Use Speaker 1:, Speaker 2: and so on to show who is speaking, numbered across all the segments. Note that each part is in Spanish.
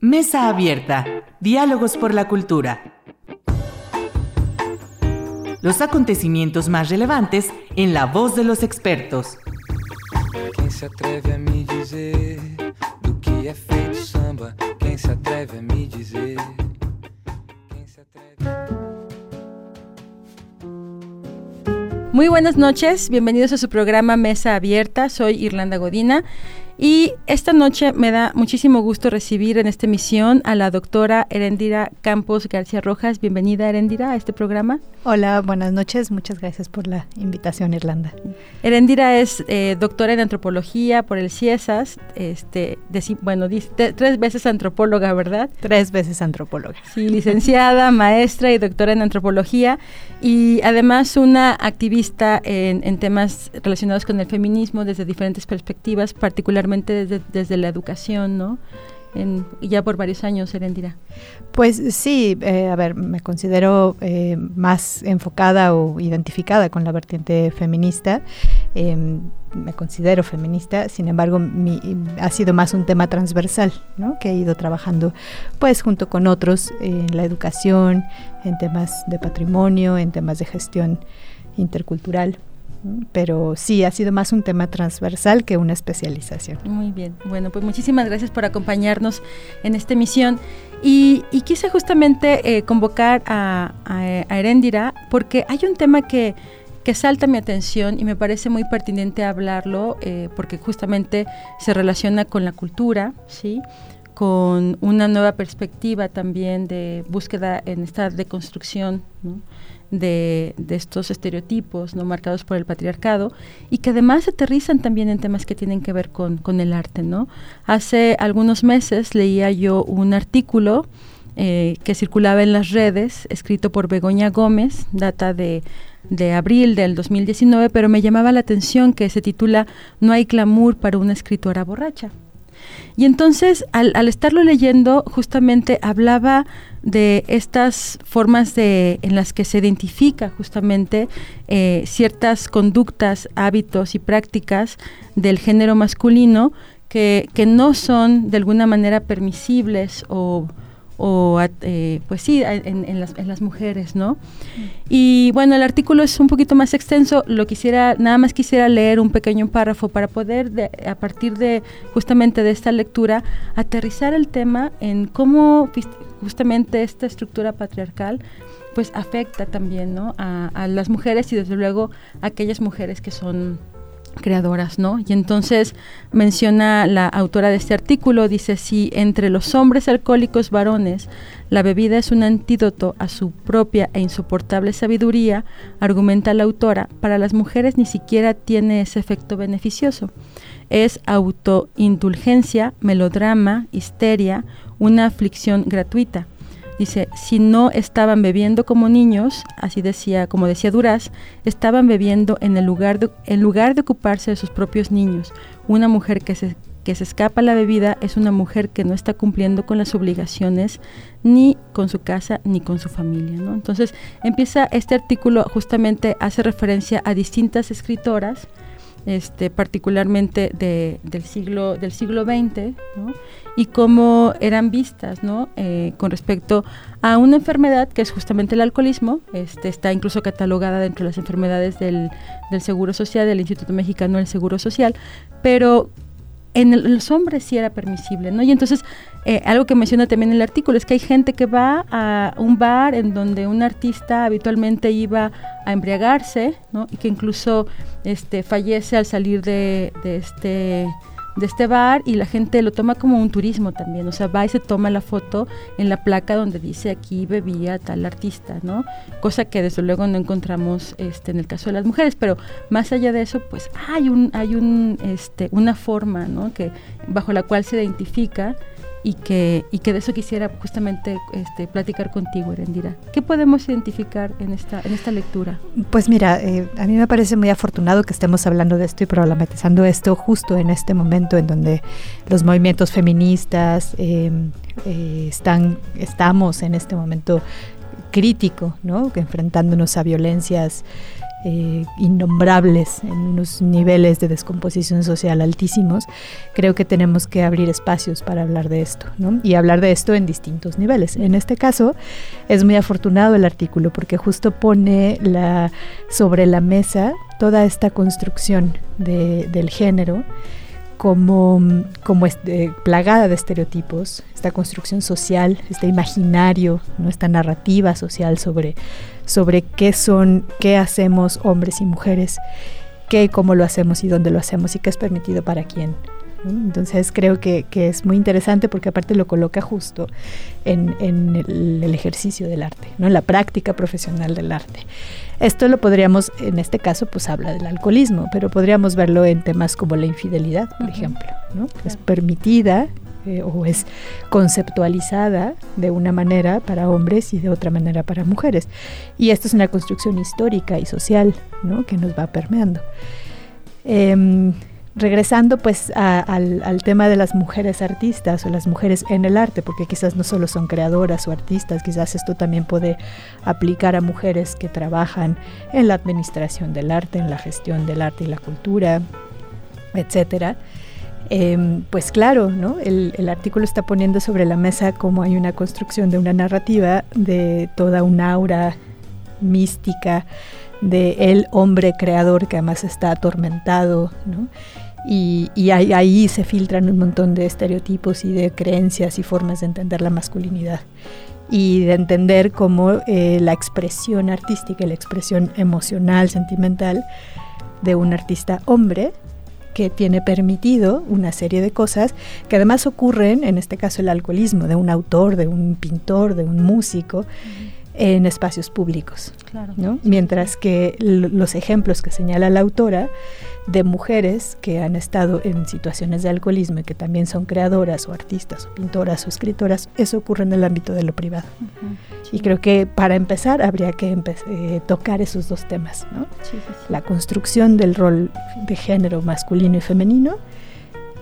Speaker 1: Mesa Abierta. Diálogos por la Cultura. Los acontecimientos más relevantes en la voz de los expertos.
Speaker 2: Quem se atreve a me dizer do que é feito samba? Quem se atreve a me dizer? Quem se atreve...
Speaker 3: Muy buenas noches, bienvenidos a su programa Mesa Abierta. Soy Irlanda Godina y esta noche me da muchísimo gusto recibir en esta emisión a la doctora Erendira Campos García Rojas. Bienvenida, Erendira, a este programa.
Speaker 4: Hola, buenas noches. Muchas gracias por la invitación, Irlanda.
Speaker 3: Erendira es eh, doctora en antropología por el CIESAS. Este, bueno, tres veces antropóloga, ¿verdad?
Speaker 4: Tres veces antropóloga.
Speaker 3: Sí, licenciada, maestra y doctora en antropología. Y además una activista en, en temas relacionados con el feminismo desde diferentes perspectivas, particularmente desde, la educación, ¿no? Ya por varios años, Erendira.
Speaker 4: Pues sí, eh, a ver, me considero eh, más enfocada o identificada con la vertiente feminista. Em, me considero feminista, sin embargo, ha sido más un tema transversal, ¿no? que he ido trabajando pues junto con otros en la educación, en temas de patrimonio, en temas de gestión intercultural pero sí ha sido más un tema transversal que una especialización.
Speaker 3: Muy bien, bueno, pues muchísimas gracias por acompañarnos en esta emisión y, quise justamente eh, convocar a, a, Erendira porque hay un tema que, que salta mi atención y me parece muy pertinente hablarlo eh, porque justamente se relaciona con la cultura, ¿sí? con una nueva perspectiva también de búsqueda en esta deconstrucción, ¿no? De, estos estereotipos no marcados por el patriarcado y que además aterrizan también en temas que tienen que ver con, el arte. ¿no? Hace algunos meses leía yo un artículo eh, que circulaba en las redes, escrito por Begoña Gómez, data de, de abril del 2019, pero me llamaba la atención que se titula No hay glamour para una escritora borracha. Y entonces, al, al, estarlo leyendo, justamente hablaba de estas formas de, en las que se identifica justamente eh, ciertas conductas, hábitos y prácticas del género masculino que, que no son de alguna manera permisibles o o eh, pues sí, en, las, mujeres, ¿no? Y bueno, el artículo es un poquito más extenso, lo quisiera, nada más quisiera leer un pequeño párrafo para poder, a partir de justamente de esta lectura, aterrizar el tema en cómo justamente esta estructura patriarcal pues afecta también, ¿no? A, a las mujeres y desde luego a aquellas mujeres que son creadoras, ¿no? Y entonces menciona la autora de este artículo, dice, si entre los hombres alcohólicos varones la bebida es un antídoto a su propia e insoportable sabiduría, argumenta la autora, para las mujeres ni siquiera tiene ese efecto beneficioso. Es autoindulgencia, melodrama, histeria, una aflicción gratuita. Dice, si no estaban bebiendo como niños, así decía, como decía Duraz, estaban bebiendo en el lugar de, en lugar de ocuparse de sus propios niños. Una mujer que se, que se escapa a la bebida es una mujer que no está cumpliendo con las obligaciones ni con su casa ni con su familia. ¿no? Entonces empieza este artículo justamente hace referencia a distintas escritoras, este, particularmente de, del, siglo, del siglo XX, y cómo eran vistas ¿no? Eh, con respecto a una enfermedad que es justamente el alcoholismo, este, está incluso catalogada dentro de las enfermedades del, del Seguro Social, del Instituto Mexicano del Seguro Social, pero en los hombres sí era permisible, ¿no? Y entonces, eh, algo que menciona también el artículo es que hay gente que va a un bar en donde un artista habitualmente iba a embriagarse, ¿no? Y que incluso este, fallece al salir de, de este de este bar y la gente lo toma como un turismo también, o sea, va y se toma la foto en la placa donde dice aquí bebía tal artista, ¿no? Cosa que desde luego no encontramos este en el caso de las mujeres, pero más allá de eso, pues hay un hay un este una forma, ¿no? que bajo la cual se identifica y que, y que de eso quisiera justamente este, platicar contigo, Erendira. ¿Qué podemos identificar en esta, en esta lectura?
Speaker 4: Pues mira, eh, a mí me parece muy afortunado que estemos hablando de esto y problematizando esto justo en este momento en donde los movimientos feministas eh, eh, están, estamos en este momento crítico, ¿no? enfrentándonos a violencias eh, innombrables, en unos niveles de descomposición social altísimos, creo que tenemos que abrir espacios para hablar de esto, ¿no? Y hablar de esto en distintos niveles. En este caso, es muy afortunado el artículo porque justo pone la, sobre la mesa toda esta construcción de, del género como, como este, plagada de estereotipos, esta construcción social, este imaginario, ¿no? esta narrativa social sobre, sobre qué son, qué hacemos hombres y mujeres, qué y cómo lo hacemos y dónde lo hacemos y qué es permitido para quién. Entonces creo que, que, es muy interesante porque aparte lo coloca justo en, en el, el, ejercicio del arte, ¿no? en la práctica profesional del arte. Esto lo podríamos, en este caso, pues habla del alcoholismo, pero podríamos verlo en temas como la infidelidad, por uh -huh. ejemplo, ¿no? Claro. Es permitida eh, o es conceptualizada de una manera para hombres y de otra manera para mujeres. Y esto es una construcción histórica y social, ¿no? Que nos va permeando. Eh, regresando pues a, al, tema de las mujeres artistas o las mujeres en el arte, porque quizás no solo son creadoras o artistas, quizás esto también puede aplicar a mujeres que trabajan en la administración del arte, en la gestión del arte y la cultura, etcétera. Eh, pues claro, ¿no? El, el, artículo está poniendo sobre la mesa cómo hay una construcción de una narrativa de toda una aura mística de el hombre creador que además está atormentado, ¿no? Y, y ahí, ahí, se filtran un montón de estereotipos y de creencias y formas de entender la masculinidad y de entender cómo eh, la expresión artística y la expresión emocional, sentimental de un artista hombre que tiene permitido una serie de cosas que además ocurren, en este caso el alcoholismo de un autor, de un pintor, de un músico, uh -huh en espacios públicos. Claro. ¿no? Mientras que los ejemplos que señala la autora de mujeres que han estado en situaciones de alcoholismo y que también son creadoras o artistas o pintoras o escritoras, eso ocurre en el ámbito de lo privado. Uh -huh. sí. Y creo que para empezar habría que eh, tocar esos dos temas, ¿no? Sí, sí, la construcción del rol de género masculino y femenino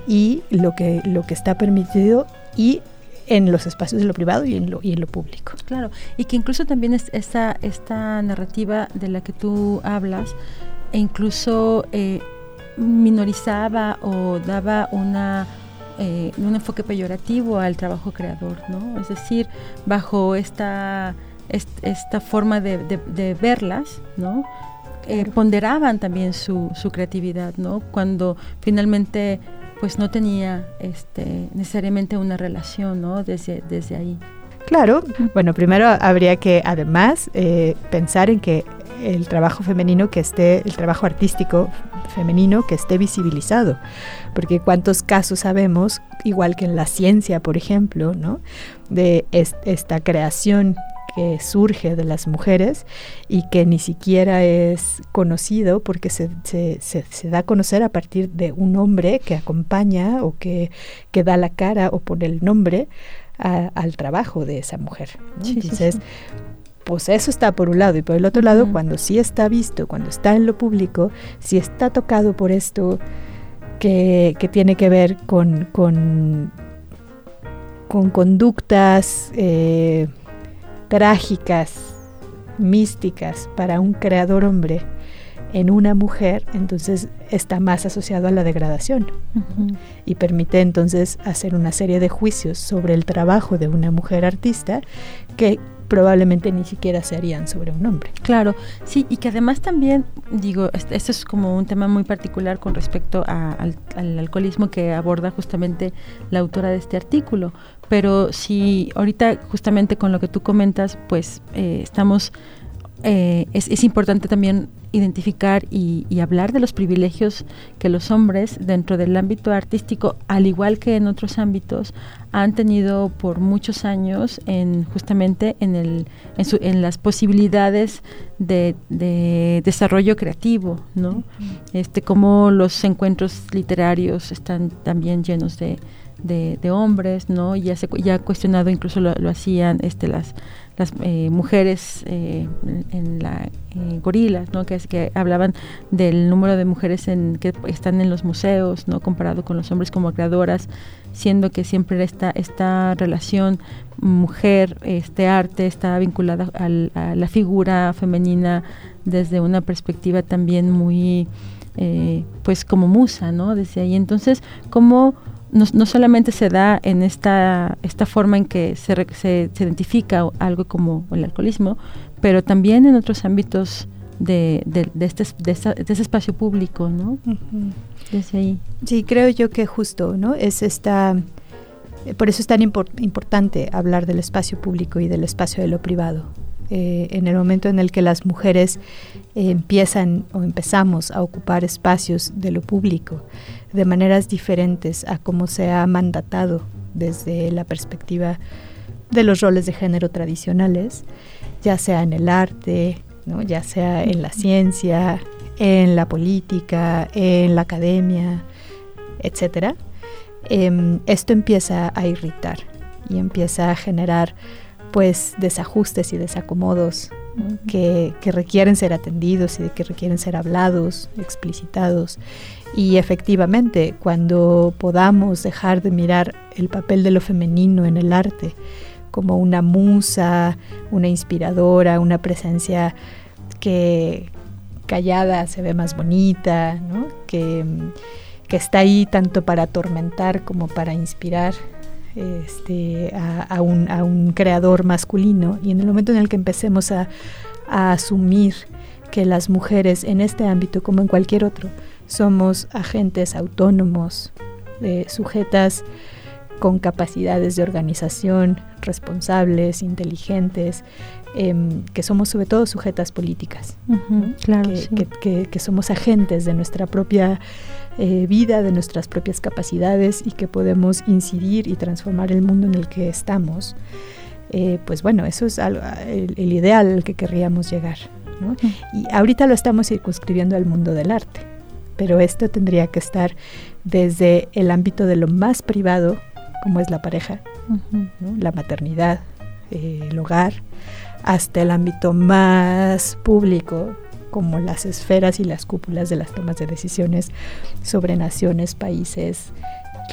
Speaker 4: y lo que, lo que está permitido y en los espacios de lo privado y en lo, y en lo público.
Speaker 3: Claro, y que incluso también es esta, esta narrativa de la que tú hablas, e incluso eh, minorizaba o daba una, eh, un enfoque peyorativo al trabajo creador, ¿no? Es decir, bajo esta, esta forma de, de, de verlas, ¿no? Eh, ponderaban también su, su creatividad, ¿no? Cuando finalmente pues no tenía este, necesariamente una relación ¿no? desde, desde ahí.
Speaker 4: Claro, bueno, primero habría que además eh, pensar en que el trabajo femenino que esté, el trabajo artístico femenino que esté visibilizado, porque cuántos casos sabemos, igual que en la ciencia, por ejemplo, ¿no? de est esta creación que surge de las mujeres y que ni siquiera es conocido porque se, da a conocer a partir de un hombre que acompaña o que da la cara o pone el nombre a, al trabajo de esa mujer. ¿no? Sí, Entonces, sí, sí. pues eso está por un lado y por el otro lado, uh -huh. cuando sí está visto, cuando está en lo público, si está tocado por esto que, que tiene que ver con, con, con conductas... Eh, trágicas, místicas para un creador hombre en una mujer, entonces está más asociado a la degradación uh -huh. y permite entonces hacer una serie de juicios sobre el trabajo de una mujer artista que probablemente ni siquiera se harían sobre un hombre.
Speaker 3: Claro, sí, y que además también, digo, esto es como un tema muy particular con respecto a, al, al, alcoholismo que aborda justamente la autora de este artículo, pero si ahorita justamente con lo que tú comentas, pues eh, estamos, eh, es, es, importante también identificar y, y, hablar de los privilegios que los hombres dentro del ámbito artístico, al igual que en otros ámbitos, han tenido por muchos años en justamente en, el, en, su, en las posibilidades de, de, desarrollo creativo, ¿no? Este, como los encuentros literarios están también llenos de, de, de, hombres, ¿no? Ya se ya cuestionado, incluso lo, lo hacían este, las, las eh, mujeres eh, en, la, eh, gorilas, ¿no? Que, es, que hablaban del número de mujeres en, que están en los museos, ¿no? Comparado con los hombres como creadoras, siendo que siempre esta, esta relación mujer, este arte está vinculada a la figura femenina desde una perspectiva también muy, eh, pues como musa, ¿no? Desde ahí. Entonces, ¿cómo no, solamente se da en esta, esta forma en que se, se, identifica algo como el alcoholismo, pero también en otros ámbitos de, de, este, de, ese espacio público, ¿no?
Speaker 4: Desde ahí. Sí, creo yo que justo, ¿no? Es esta... Por eso es tan importante hablar del espacio público y del espacio de lo privado. Eh, en el momento en el que las mujeres empiezan o empezamos a ocupar espacios de lo público, de maneras diferentes a cómo se ha mandatado desde la perspectiva de los roles de género tradicionales, ya sea en el arte, ya sea en la ciencia, en la política, en la academia, etc. Em, esto empieza a irritar y empieza a generar pues desajustes y desacomodos que, que, requieren ser atendidos y que requieren ser hablados, explicitados. Y efectivamente, cuando podamos dejar de mirar el papel de lo femenino en el arte como una musa, una inspiradora, una presencia que callada se ve más bonita, que, está ahí tanto para atormentar como para inspirar este, a, un, creador masculino. Y en el momento en el que empecemos a asumir que las mujeres en este ámbito como en cualquier otro somos agentes autónomos, eh, sujetas con capacidades de organización, responsables, inteligentes, em, que somos sobre todo sujetas políticas,
Speaker 3: claro,
Speaker 4: que, somos agentes de nuestra propia eh, vida, de nuestras propias capacidades y que podemos incidir y transformar el mundo en el que estamos. Eh, pues bueno, eso es el, ideal al que querríamos llegar. Y ahorita lo estamos circunscribiendo al mundo del arte pero esto tendría que estar desde el ámbito de lo más privado, como es la pareja, la maternidad, eh, el hogar, hasta el ámbito más público, como las esferas y las cúpulas de las tomas de decisiones sobre naciones, países,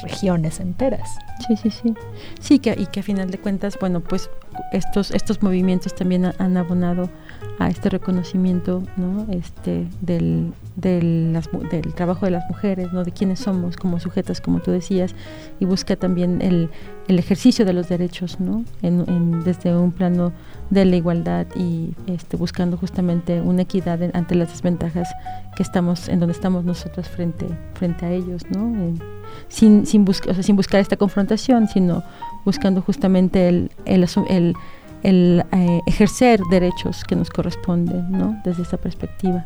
Speaker 4: regiones enteras.
Speaker 3: Sí, sí, sí. Sí, que, y que a final de cuentas, bueno, pues estos, estos movimientos también han abonado a este reconocimiento ¿no? este, del, del, del, trabajo de las mujeres, ¿no? de quiénes somos como sujetas, como tú decías, y busca también el, el ejercicio de los derechos ¿no? En, desde un plano de la igualdad y este, buscando justamente una equidad ante las desventajas que estamos, en donde estamos nosotros frente, frente a ellos, ¿no? sin, sin, o sea, sin buscar esta confrontación, sino buscando justamente el, el, el el eh, ejercer derechos que nos corresponden, ¿no? Desde esa perspectiva.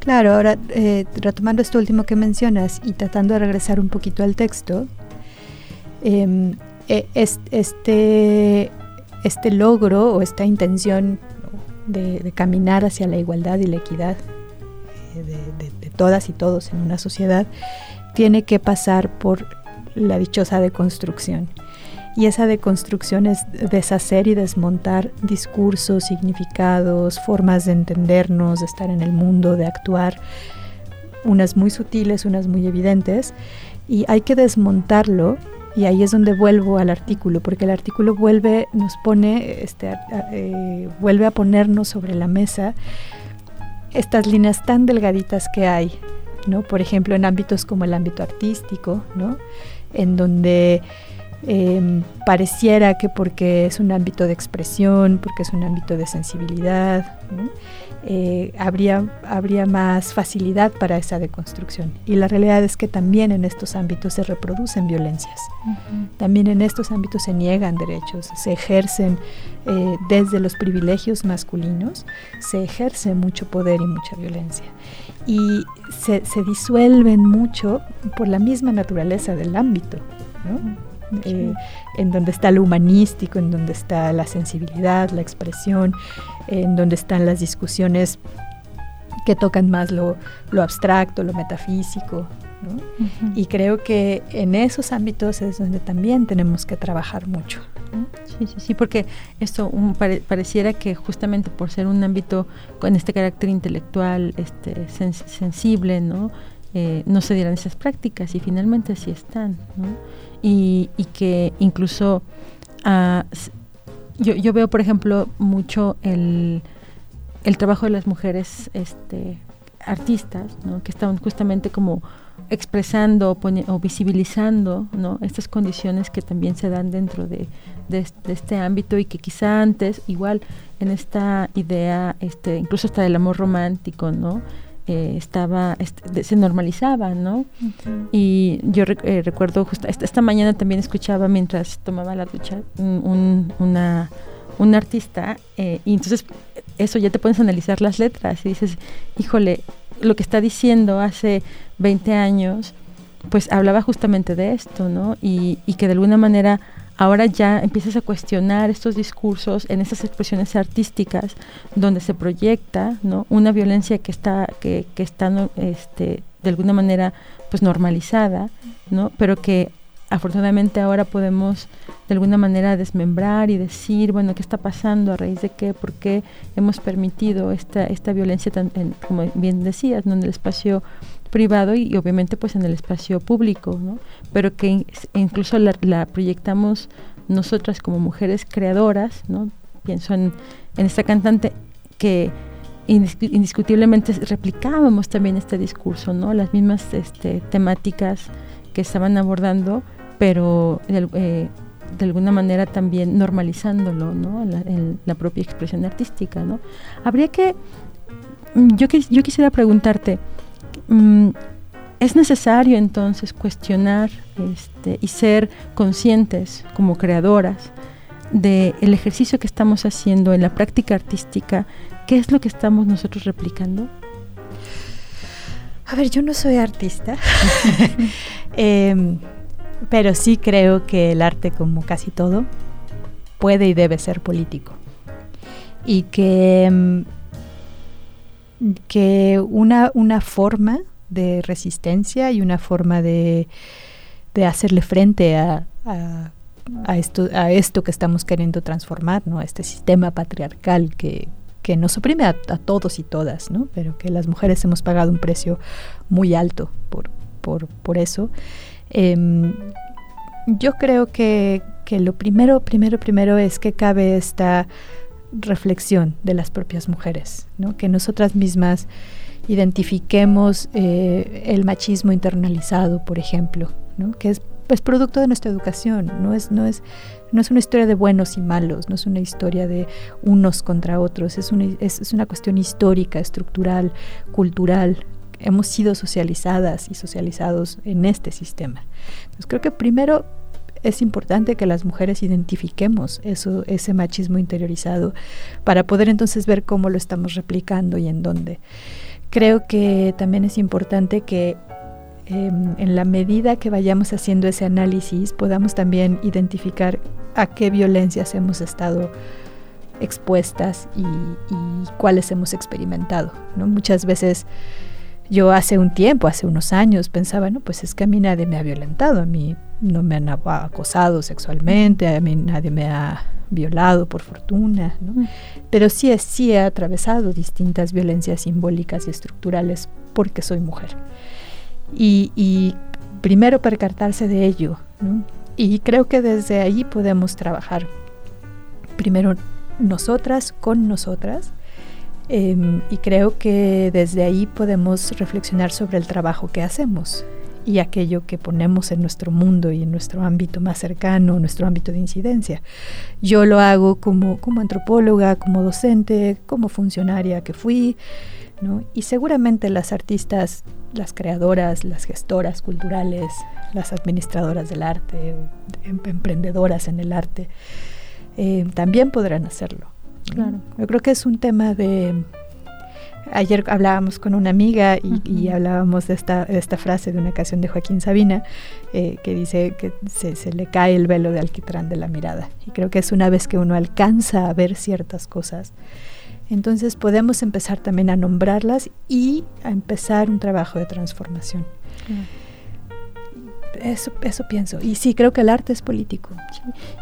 Speaker 4: Claro, ahora eh, retomando esto último que mencionas y tratando de regresar un poquito al texto, em, e, este, este logro o esta intención de, caminar hacia la igualdad y la equidad eh, de, de, todas y todos en una sociedad tiene que pasar por la dichosa deconstrucción. Y esa deconstrucción es deshacer y desmontar discursos, significados, formas de entendernos, de estar en el mundo, de actuar, unas muy sutiles, unas muy evidentes, y hay que desmontarlo y ahí es donde vuelvo al artículo, porque el artículo vuelve, nos pone, este, eh, vuelve a ponernos sobre la mesa estas líneas tan delgaditas que hay, ¿no? Por ejemplo, en ámbitos como el ámbito artístico, ¿no? En donde Em, pareciera que porque es un ámbito de expresión, porque es un ámbito de sensibilidad, eh, habría, habría más facilidad para esa deconstrucción. Y la realidad es que también en estos ámbitos se reproducen violencias, también en estos ámbitos se niegan derechos, se ejercen eh, desde los privilegios masculinos, se ejerce mucho poder y mucha violencia. Y se, se disuelven mucho por la misma naturaleza del ámbito. ¿no? Eh, en donde está lo humanístico, en donde está la sensibilidad, la expresión, en donde están las discusiones que tocan más lo, abstracto, lo metafísico. Y creo que en esos ámbitos es donde también tenemos que trabajar mucho.
Speaker 3: Sí, sí, sí, porque esto pareciera que justamente por ser un ámbito con este carácter intelectual este, sensible, ¿no? Eh, no se dieran esas prácticas y finalmente así están, ¿no? y, que incluso ah, yo, yo, veo, por ejemplo, mucho el, el trabajo de las mujeres este, artistas, que están justamente como expresando o, visibilizando ¿no? estas condiciones que también se dan dentro de, de, este ámbito y que quizá antes, igual en esta idea, este, incluso hasta del amor romántico, ¿no? Eh, estaba, se normalizaba, ¿no? Y yo eh, recuerdo, justo esta, mañana también escuchaba mientras tomaba la ducha un, una, un artista eh, y entonces eso ya te a analizar las letras y dices, híjole, lo que está diciendo hace 20 años, pues hablaba justamente de esto, ¿no? Y, y que de alguna manera ahora ya empiezas a cuestionar estos discursos en esas expresiones artísticas donde se proyecta ¿no? una violencia que está, que, que está este, de alguna manera pues normalizada, ¿no? pero que afortunadamente ahora podemos de alguna manera desmembrar y decir, bueno, ¿qué está pasando? ¿A raíz de qué? ¿Por qué hemos permitido esta, esta violencia, tan, como bien decías, en el espacio privado y, obviamente pues en el espacio público, ¿no? pero que incluso la, proyectamos nosotras como mujeres creadoras, ¿no? pienso en, esta cantante que indiscutiblemente replicábamos también este discurso, ¿no? las mismas este, temáticas que estaban abordando, pero eh, de alguna manera también normalizándolo, ¿no? La, en la propia expresión artística, ¿no? Habría que, yo quisiera preguntarte, Mm, es necesario entonces cuestionar este, y ser conscientes como creadoras del el ejercicio que estamos haciendo en la práctica artística, ¿qué es lo que estamos nosotros replicando?
Speaker 4: A ver, yo no soy artista, em, pero sí creo que el arte, como casi todo, puede y debe ser político. Y que em, que una, una forma de resistencia y una forma de, de hacerle frente a, a, esto, a esto que estamos queriendo transformar, ¿no? este sistema patriarcal que, que nos oprime a, todos y todas, ¿no? pero que las mujeres hemos pagado un precio muy alto por, por, por eso. Em, yo creo que, que, lo primero, primero, primero es que cabe esta reflexión de las propias mujeres, que nosotras mismas identifiquemos eh, el machismo internalizado, por ejemplo, que es pues, producto de nuestra educación, no es, no, es, no es una historia de buenos y malos, no es una historia de unos contra otros, es una, es una cuestión histórica, estructural, cultural. Hemos sido socializadas y socializados en este sistema. Entonces creo que primero es importante que las mujeres identifiquemos eso, ese machismo interiorizado para poder entonces ver cómo lo estamos replicando y en dónde. Creo que también es importante que em, en la medida que vayamos haciendo ese análisis podamos también identificar a qué violencias hemos estado expuestas y, cuáles hemos experimentado. ¿no? Muchas veces yo hace un tiempo, hace unos años, pensaba, no, pues es que a mí nadie me ha violentado, a mí no me han acosado sexualmente, a mí nadie me ha violado por fortuna, ¿no? pero sí, sí he atravesado distintas violencias simbólicas y estructurales porque soy mujer. Y, primero percatarse de ello, ¿no? y creo que desde ahí podemos trabajar primero nosotras con nosotras Em, y creo que desde ahí podemos reflexionar sobre el trabajo que hacemos y aquello que ponemos en nuestro mundo y en nuestro ámbito más cercano, nuestro ámbito de incidencia. Yo lo hago como, como antropóloga, como docente, como funcionaria que fui, ¿no? y seguramente las artistas, las creadoras, las gestoras culturales, las administradoras del arte, em, emprendedoras en el arte, eh, también podrán hacerlo. Claro. Yo creo que es un tema de... Ayer hablábamos con una amiga y, hablábamos de esta, esta frase de una canción de Joaquín Sabina eh, que dice que se, se, le cae el velo de alquitrán de la mirada. Y creo que es una vez que uno alcanza a ver ciertas cosas, entonces podemos empezar también a nombrarlas y a empezar un trabajo de transformación. Eso, eso pienso. Y sí, creo que el arte es político.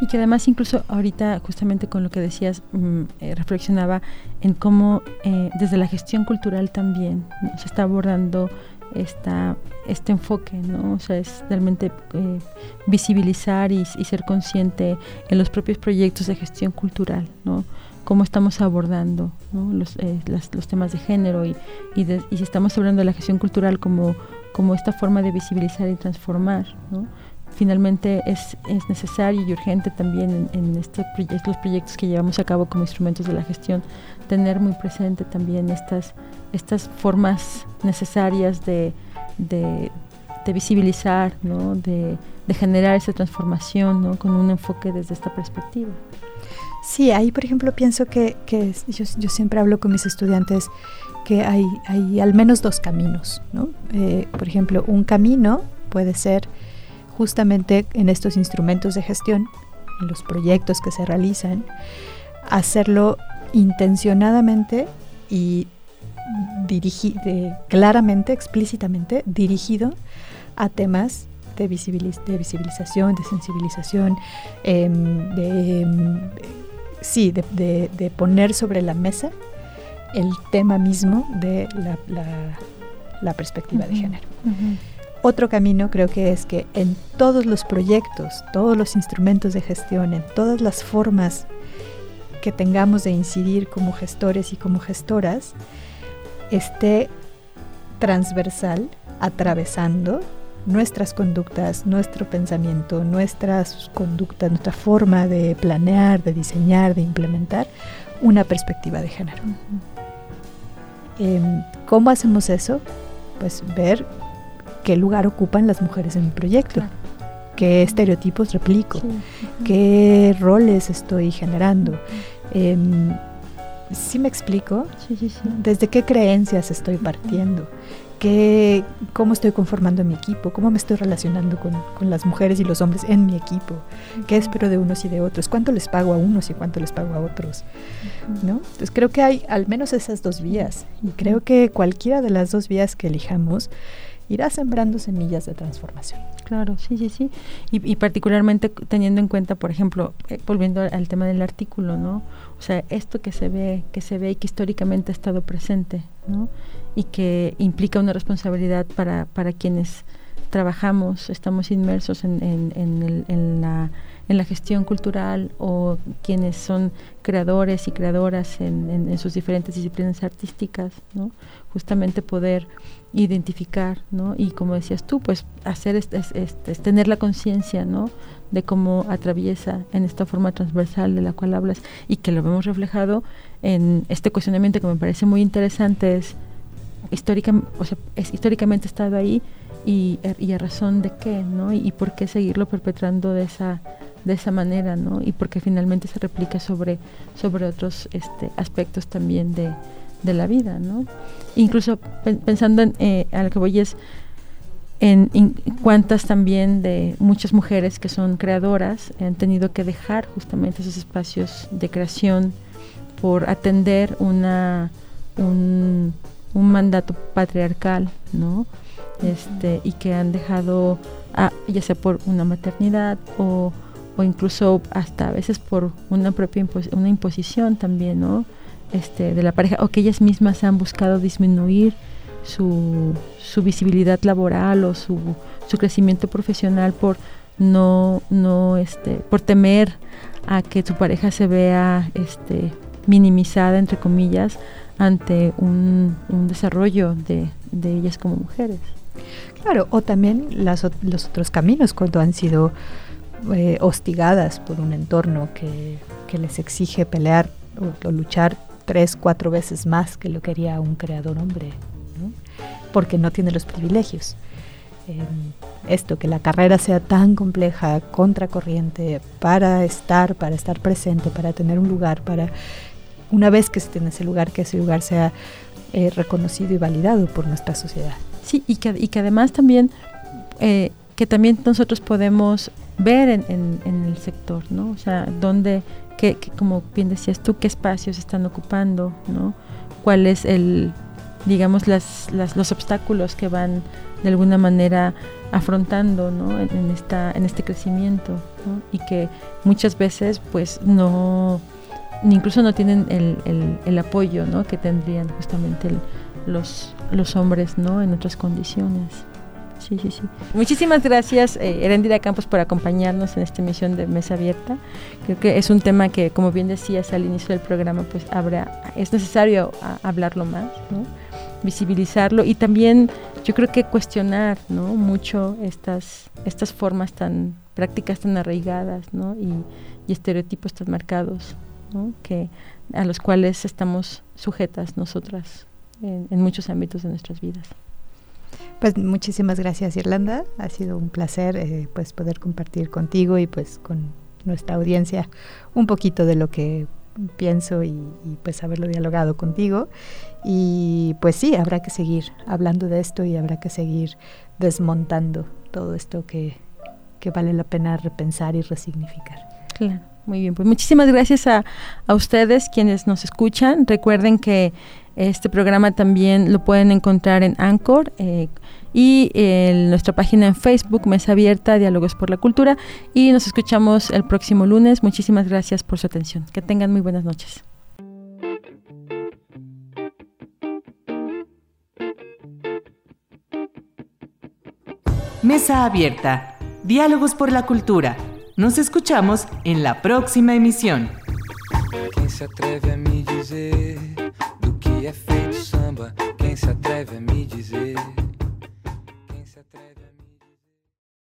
Speaker 3: Y que además incluso ahorita, justamente con lo que decías, mm, eh, reflexionaba en cómo eh, desde la gestión cultural también se está abordando esta, este enfoque, ¿no? O sea, es realmente eh, visibilizar y, ser consciente en los propios proyectos de gestión cultural, ¿no? Cómo estamos abordando los, los, temas de género y, si estamos hablando de la gestión cultural como esta forma de visibilizar y transformar. Finalmente es, es, necesario y urgente también en, estos, estos proyectos que llevamos a cabo como instrumentos de la gestión tener muy presente también estas, estas formas necesarias de, visibilizar, de, generar esa transformación con un enfoque desde esta perspectiva.
Speaker 4: Sí, ahí por ejemplo pienso que, que yo, yo siempre hablo con mis estudiantes que hay, hay al menos dos caminos. ¿no? Eh, por ejemplo, un camino puede ser justamente en estos instrumentos de gestión, en los proyectos que se realizan, hacerlo intencionadamente y claramente, explícitamente dirigido a temas de, visibilización, de sensibilización, em, de, em, sí, de, poner sobre la mesa el tema mismo de la, perspectiva de género. Otro camino creo que es que en todos los proyectos, todos los instrumentos de gestión, en todas las formas que tengamos de incidir como gestores y como gestoras, esté transversal, atravesando nuestras conductas, nuestro pensamiento, nuestras conductas, nuestra forma de planear, de diseñar, de implementar una perspectiva de género. Em, ¿Cómo hacemos eso? Pues ver qué lugar ocupan las mujeres en mi proyecto, qué estereotipos replico, qué roles estoy generando. Eh, ¿Sí me explico? ¿Desde qué creencias estoy partiendo? ¿Qué, ¿Cómo estoy conformando mi equipo? ¿Cómo me estoy relacionando con, con, las mujeres y los hombres en mi equipo? ¿Qué espero de unos y de otros? ¿Cuánto les pago a unos y cuánto les pago a otros? ¿No? Entonces creo que hay al menos esas dos vías y creo que cualquiera de las dos vías que elijamos irá sembrando semillas de transformación.
Speaker 3: Claro, sí, sí, sí. Y, y particularmente teniendo en cuenta, por ejemplo, eh, volviendo al tema del artículo, ¿no? O sea, esto que se ve, que se ve y que históricamente ha estado presente, Y que implica una responsabilidad para, para quienes trabajamos, estamos inmersos en, en, la, en la gestión cultural o quienes son creadores y creadoras en, sus diferentes disciplinas artísticas, ¿no? justamente poder identificar, ¿no? y como decías tú, pues hacer es, tener la conciencia ¿no? de cómo atraviesa en esta forma transversal de la cual hablas y que lo vemos reflejado en este cuestionamiento que me parece muy interesante es histórica, históricamente estado ahí y, y, a razón de qué, ¿no? Y, por qué seguirlo perpetrando de esa de esa manera, ¿no? Y porque finalmente se replica sobre sobre otros este, aspectos también de, de la vida, ¿no? Incluso pensando en eh, a lo que voy es en, cuántas también de muchas mujeres que son creadoras han tenido que dejar justamente esos espacios de creación por atender una un, mandato patriarcal, ¿no? Este, y que han dejado, ya sea por una maternidad o, o, incluso hasta a veces por una propia una imposición también, ¿no? Este, de la pareja, o que ellas mismas han buscado disminuir su, su visibilidad laboral o su, su crecimiento profesional por no, no, este, por temer a que su pareja se vea este, minimizada, entre comillas, ante un, un desarrollo de, de, ellas como mujeres.
Speaker 4: Claro, o también las, los otros caminos cuando han sido eh, hostigadas por un entorno que, que les exige pelear o, o, luchar tres, cuatro veces más que lo que haría un creador hombre porque no tiene los privilegios. Eh, esto, que la carrera sea tan compleja, contracorriente, para estar, para estar presente, para tener un lugar, para una vez que esté en ese lugar, que ese lugar sea eh, reconocido y validado por nuestra sociedad.
Speaker 3: Sí, y que, y que además también, eh, que también nosotros podemos ver en, en, el sector, ¿no? O sea, dónde, que, como bien decías tú, qué espacios están ocupando, ¿no? ¿Cuál es el digamos, las, los obstáculos que van de alguna manera afrontando ¿no? en, esta, en este crecimiento y que muchas veces pues no incluso no tienen el, el, apoyo ¿no? que tendrían justamente los, los hombres ¿no? en otras condiciones. Sí, sí, sí. Muchísimas gracias, eh, Erendira Campos, por acompañarnos en esta emisión de Mesa Abierta. Creo que es un tema que, como bien decías al inicio del programa, pues habrá, es necesario hablarlo más, ¿no? visibilizarlo y también yo creo que cuestionar ¿no? mucho estas, estas formas tan prácticas tan arraigadas ¿no? y, estereotipos tan marcados ¿no? que, a los cuales estamos sujetas nosotras en, muchos ámbitos de nuestras vidas.
Speaker 4: Pues muchísimas gracias Irlanda, ha sido un placer eh, pues poder compartir contigo y pues con nuestra audiencia un poquito de lo que pienso y, pues haberlo dialogado contigo. Y pues sí, habrá que seguir hablando de esto y habrá que seguir desmontando todo esto que, que vale la pena repensar y resignificar.
Speaker 3: Claro. Muy bien, pues muchísimas gracias a, ustedes quienes nos escuchan. Recuerden que este programa también lo pueden encontrar en Anchor. Eh, y en nuestra página en Facebook, Mesa Abierta, Diálogos por la Cultura. Y nos escuchamos el próximo lunes. Muchísimas gracias por su atención. Que tengan muy buenas noches.
Speaker 1: Mesa Abierta, Diálogos por la Cultura. Nos escuchamos en la próxima emisión.